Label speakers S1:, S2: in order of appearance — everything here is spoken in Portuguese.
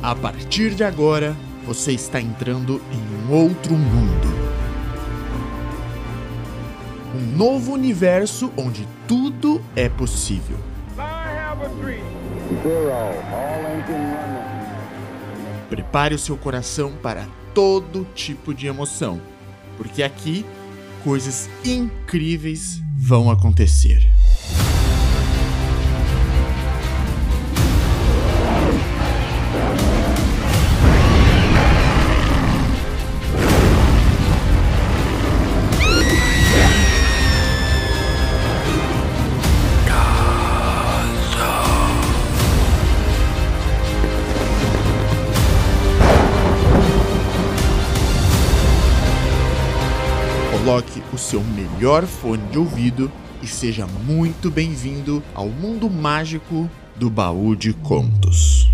S1: A partir de agora, você está entrando em um outro mundo. Um novo universo onde tudo é possível. Prepare o seu coração para todo tipo de emoção, porque aqui coisas incríveis vão acontecer. Coloque o seu melhor fone de ouvido e seja muito bem-vindo ao mundo mágico do baú de contos.